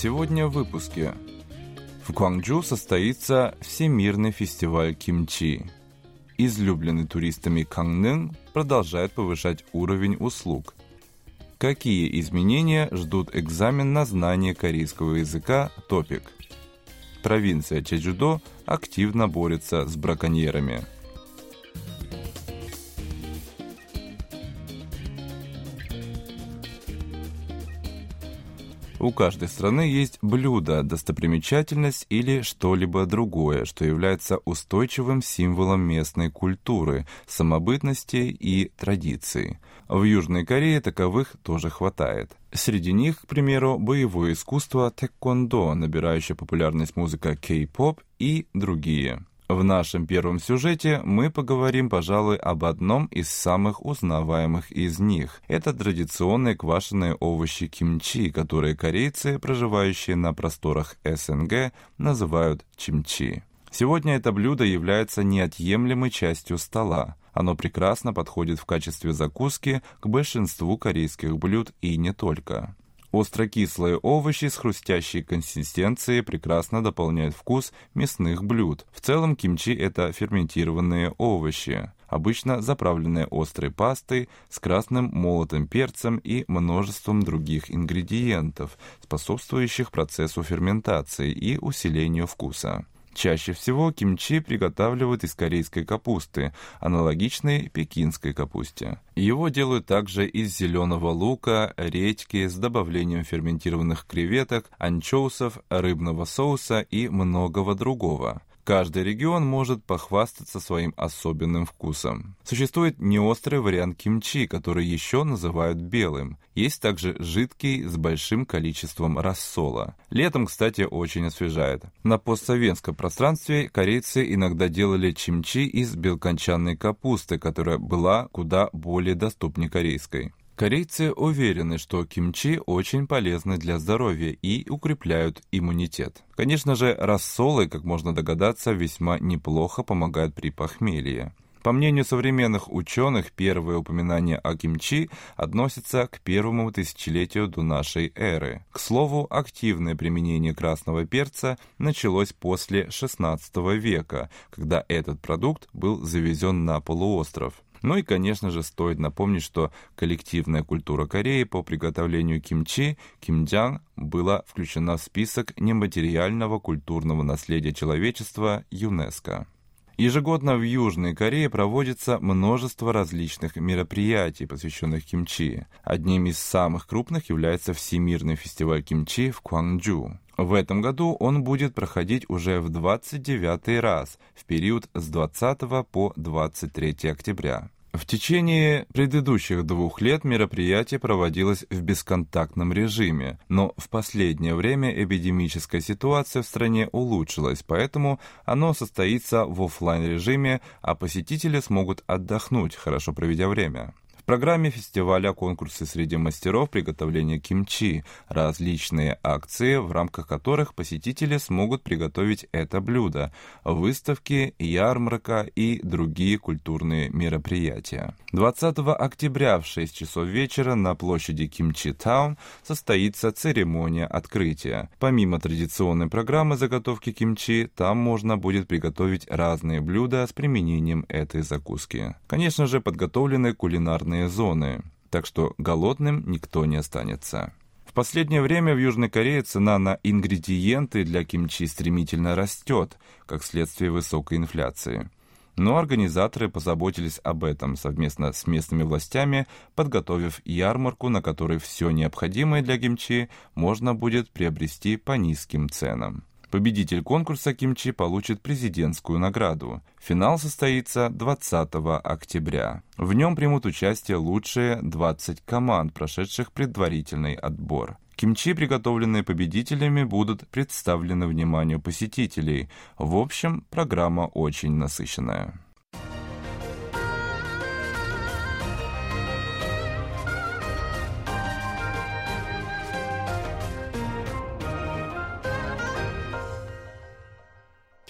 Сегодня в выпуске. В Гуанчжоу состоится Всемирный фестиваль кимчи. Излюбленный туристами Кангнын продолжает повышать уровень услуг. Какие изменения ждут экзамен на знание корейского языка «Топик»? Провинция Чеджудо активно борется с браконьерами – У каждой страны есть блюдо, достопримечательность или что-либо другое, что является устойчивым символом местной культуры, самобытности и традиций. В Южной Корее таковых тоже хватает. Среди них, к примеру, боевое искусство тэквондо, набирающая популярность музыка кей-поп и другие. В нашем первом сюжете мы поговорим, пожалуй, об одном из самых узнаваемых из них. Это традиционные квашеные овощи кимчи, которые корейцы, проживающие на просторах СНГ, называют чимчи. Сегодня это блюдо является неотъемлемой частью стола. Оно прекрасно подходит в качестве закуски к большинству корейских блюд и не только. Острокислые овощи с хрустящей консистенцией прекрасно дополняют вкус мясных блюд. В целом кимчи – это ферментированные овощи, обычно заправленные острой пастой с красным молотым перцем и множеством других ингредиентов, способствующих процессу ферментации и усилению вкуса. Чаще всего кимчи приготавливают из корейской капусты, аналогичной пекинской капусте. Его делают также из зеленого лука, редьки с добавлением ферментированных креветок, анчоусов, рыбного соуса и многого другого. Каждый регион может похвастаться своим особенным вкусом. Существует неострый вариант кимчи, который еще называют белым. Есть также жидкий с большим количеством рассола. Летом, кстати, очень освежает. На постсоветском пространстве корейцы иногда делали чимчи из белкончанной капусты, которая была куда более доступнее корейской. Корейцы уверены, что кимчи очень полезны для здоровья и укрепляют иммунитет. Конечно же, рассолы, как можно догадаться, весьма неплохо помогают при похмелье. По мнению современных ученых, первое упоминание о кимчи относится к первому тысячелетию до нашей эры. К слову, активное применение красного перца началось после XVI века, когда этот продукт был завезен на полуостров. Ну и, конечно же, стоит напомнить, что коллективная культура Кореи по приготовлению кимчи, кимджан, была включена в список нематериального культурного наследия человечества ЮНЕСКО. Ежегодно в Южной Корее проводится множество различных мероприятий, посвященных кимчи. Одним из самых крупных является Всемирный фестиваль кимчи в Кванджу. В этом году он будет проходить уже в 29 раз, в период с 20 по 23 октября. В течение предыдущих двух лет мероприятие проводилось в бесконтактном режиме, но в последнее время эпидемическая ситуация в стране улучшилась, поэтому оно состоится в офлайн режиме, а посетители смогут отдохнуть, хорошо проведя время программе фестиваля конкурсы среди мастеров приготовления кимчи, различные акции, в рамках которых посетители смогут приготовить это блюдо, выставки, ярмарка и другие культурные мероприятия. 20 октября в 6 часов вечера на площади Кимчи Таун состоится церемония открытия. Помимо традиционной программы заготовки кимчи, там можно будет приготовить разные блюда с применением этой закуски. Конечно же, подготовлены кулинарные красные зоны, так что голодным никто не останется. В последнее время в Южной Корее цена на ингредиенты для кимчи стремительно растет, как следствие высокой инфляции. Но организаторы позаботились об этом совместно с местными властями, подготовив ярмарку, на которой все необходимое для кимчи можно будет приобрести по низким ценам. Победитель конкурса кимчи получит президентскую награду. Финал состоится 20 октября. В нем примут участие лучшие 20 команд, прошедших предварительный отбор. Кимчи, приготовленные победителями, будут представлены вниманию посетителей. В общем, программа очень насыщенная.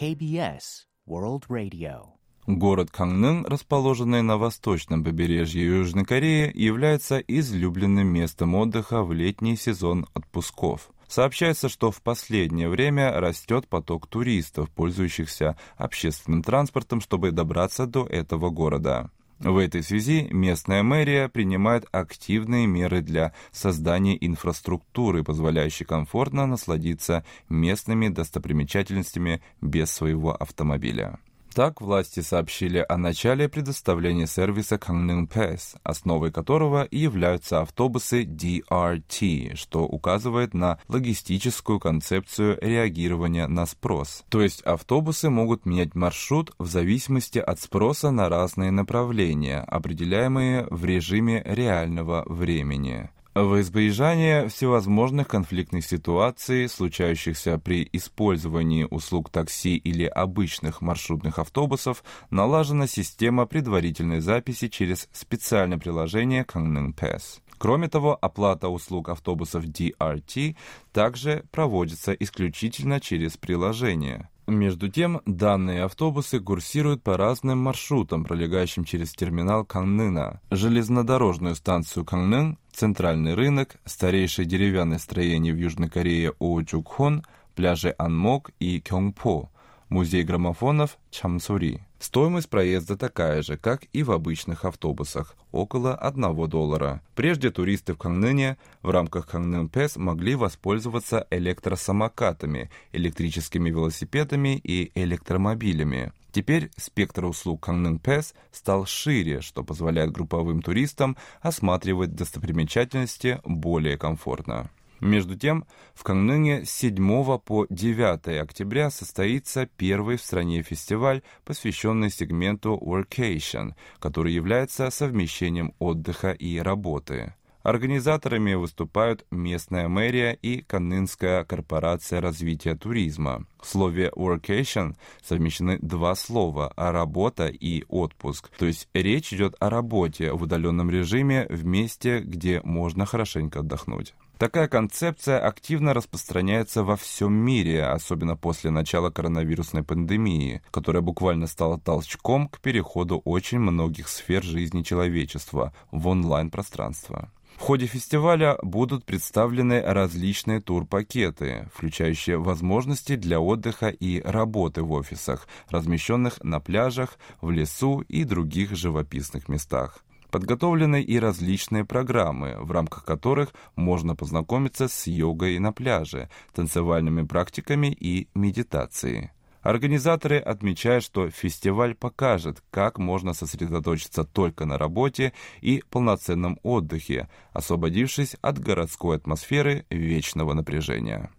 KBS World Radio. Город Кангнын, расположенный на восточном побережье Южной Кореи, является излюбленным местом отдыха в летний сезон отпусков. Сообщается, что в последнее время растет поток туристов, пользующихся общественным транспортом, чтобы добраться до этого города. В этой связи местная мэрия принимает активные меры для создания инфраструктуры, позволяющей комфортно насладиться местными достопримечательностями без своего автомобиля. Так, власти сообщили о начале предоставления сервиса Каннын Pass, основой которого и являются автобусы DRT, что указывает на логистическую концепцию реагирования на спрос. То есть автобусы могут менять маршрут в зависимости от спроса на разные направления, определяемые в режиме реального времени во избежание всевозможных конфликтных ситуаций, случающихся при использовании услуг такси или обычных маршрутных автобусов, налажена система предварительной записи через специальное приложение Kangнын Pass. Кроме того, оплата услуг автобусов DRT также проводится исключительно через приложение. Между тем, данные автобусы курсируют по разным маршрутам, пролегающим через терминал Кангнына, железнодорожную станцию Кангнын, центральный рынок, старейшее деревянное строение в Южной Корее Оучукхон, пляжи Анмок и Кёнгпо, музей граммофонов Чамсури. Стоимость проезда такая же, как и в обычных автобусах, около 1 доллара. Прежде туристы в Кангныне в рамках Кангнын Пэс могли воспользоваться электросамокатами, электрическими велосипедами и электромобилями. Теперь спектр услуг Кангнын Пэс стал шире, что позволяет групповым туристам осматривать достопримечательности более комфортно. Между тем, в Кангнуне с 7 по 9 октября состоится первый в стране фестиваль, посвященный сегменту Workation, который является совмещением отдыха и работы. Организаторами выступают местная мэрия и Каннынская корпорация развития туризма. В слове «workation» совмещены два слова «работа» и «отпуск». То есть речь идет о работе в удаленном режиме в месте, где можно хорошенько отдохнуть. Такая концепция активно распространяется во всем мире, особенно после начала коронавирусной пандемии, которая буквально стала толчком к переходу очень многих сфер жизни человечества в онлайн-пространство. В ходе фестиваля будут представлены различные турпакеты, включающие возможности для отдыха и работы в офисах, размещенных на пляжах, в лесу и других живописных местах. Подготовлены и различные программы, в рамках которых можно познакомиться с йогой на пляже, танцевальными практиками и медитацией. Организаторы отмечают, что фестиваль покажет, как можно сосредоточиться только на работе и полноценном отдыхе, освободившись от городской атмосферы вечного напряжения.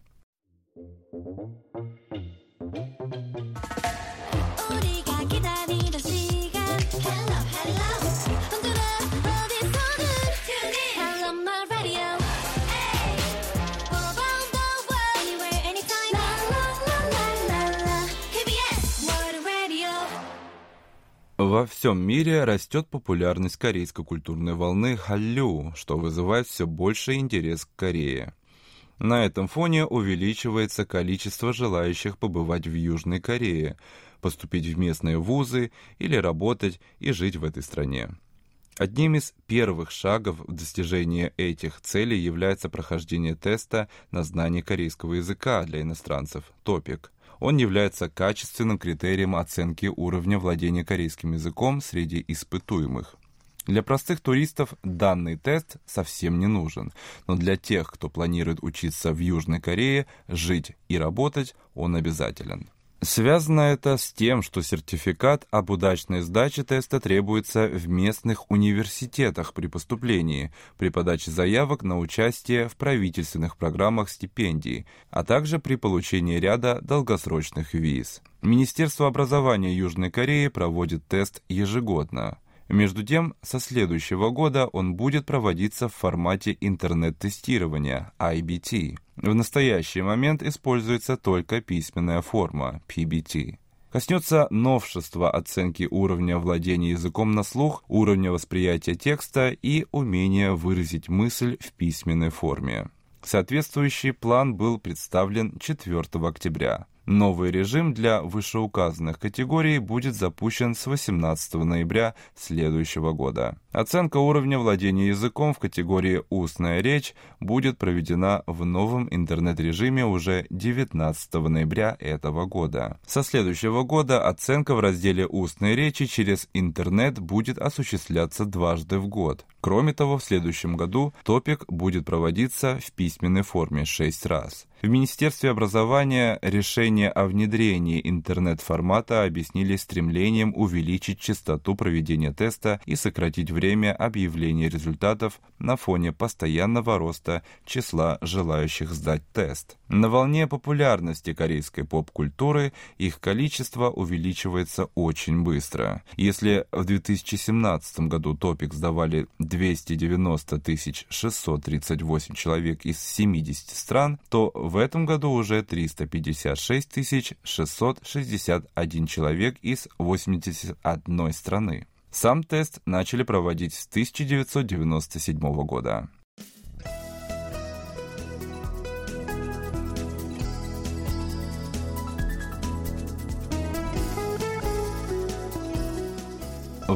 Во всем мире растет популярность корейской культурной волны Халлю, что вызывает все больше интерес к Корее. На этом фоне увеличивается количество желающих побывать в Южной Корее, поступить в местные вузы или работать и жить в этой стране. Одним из первых шагов в достижении этих целей является прохождение теста на знание корейского языка для иностранцев ТОПИК – он является качественным критерием оценки уровня владения корейским языком среди испытуемых. Для простых туристов данный тест совсем не нужен, но для тех, кто планирует учиться в Южной Корее, жить и работать, он обязателен. Связано это с тем, что сертификат об удачной сдаче теста требуется в местных университетах при поступлении, при подаче заявок на участие в правительственных программах стипендий, а также при получении ряда долгосрочных виз. Министерство образования Южной Кореи проводит тест ежегодно. Между тем, со следующего года он будет проводиться в формате интернет-тестирования IBT. В настоящий момент используется только письменная форма PBT. Коснется новшества оценки уровня владения языком на слух, уровня восприятия текста и умения выразить мысль в письменной форме. Соответствующий план был представлен 4 октября. Новый режим для вышеуказанных категорий будет запущен с 18 ноября следующего года. Оценка уровня владения языком в категории «Устная речь» будет проведена в новом интернет-режиме уже 19 ноября этого года. Со следующего года оценка в разделе «Устной речи» через интернет будет осуществляться дважды в год. Кроме того, в следующем году топик будет проводиться в письменной форме 6 раз. В Министерстве образования решение о внедрении интернет-формата объяснили стремлением увеличить частоту проведения теста и сократить время объявления результатов на фоне постоянного роста числа желающих сдать тест. На волне популярности корейской поп-культуры их количество увеличивается очень быстро. Если в 2017 году топик сдавали 290 638 человек из 70 стран, то в этом году уже 356 661 человек из 81 страны. Сам тест начали проводить с 1997 года.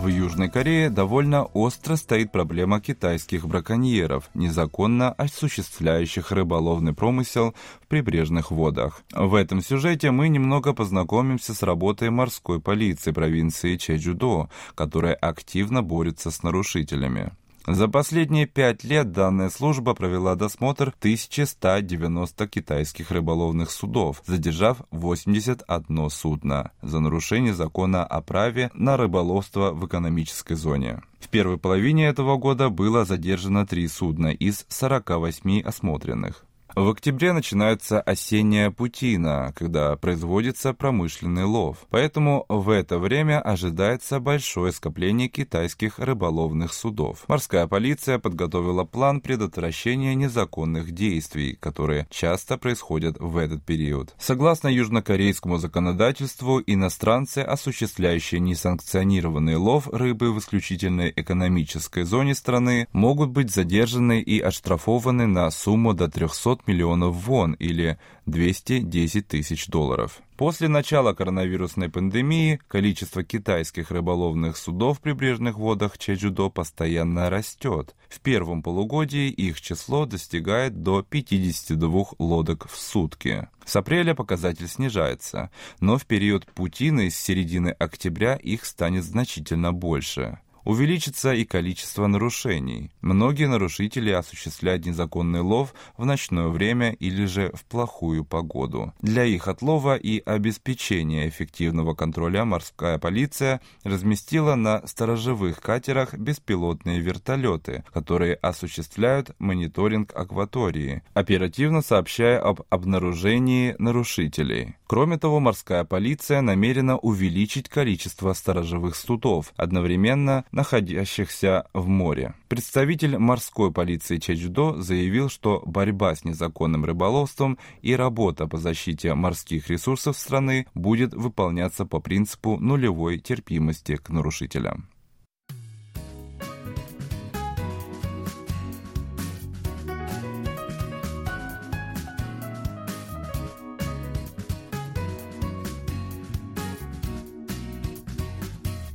В Южной Корее довольно остро стоит проблема китайских браконьеров, незаконно осуществляющих рыболовный промысел в прибрежных водах. В этом сюжете мы немного познакомимся с работой морской полиции провинции Чеджудо, которая активно борется с нарушителями. За последние пять лет данная служба провела досмотр 1190 китайских рыболовных судов, задержав 81 судно за нарушение закона о праве на рыболовство в экономической зоне. В первой половине этого года было задержано три судна из 48 осмотренных. В октябре начинается осенняя путина, когда производится промышленный лов. Поэтому в это время ожидается большое скопление китайских рыболовных судов. Морская полиция подготовила план предотвращения незаконных действий, которые часто происходят в этот период. Согласно южнокорейскому законодательству, иностранцы, осуществляющие несанкционированный лов рыбы в исключительной экономической зоне страны, могут быть задержаны и оштрафованы на сумму до 300 миллионов вон или 210 тысяч долларов. После начала коронавирусной пандемии количество китайских рыболовных судов в прибрежных водах Чеджудо постоянно растет. В первом полугодии их число достигает до 52 лодок в сутки. С апреля показатель снижается, но в период путины с середины октября их станет значительно больше увеличится и количество нарушений. Многие нарушители осуществляют незаконный лов в ночное время или же в плохую погоду. Для их отлова и обеспечения эффективного контроля морская полиция разместила на сторожевых катерах беспилотные вертолеты, которые осуществляют мониторинг акватории, оперативно сообщая об обнаружении нарушителей. Кроме того, морская полиция намерена увеличить количество сторожевых судов, одновременно находящихся в море. Представитель морской полиции Чеджудо заявил, что борьба с незаконным рыболовством и работа по защите морских ресурсов страны будет выполняться по принципу нулевой терпимости к нарушителям.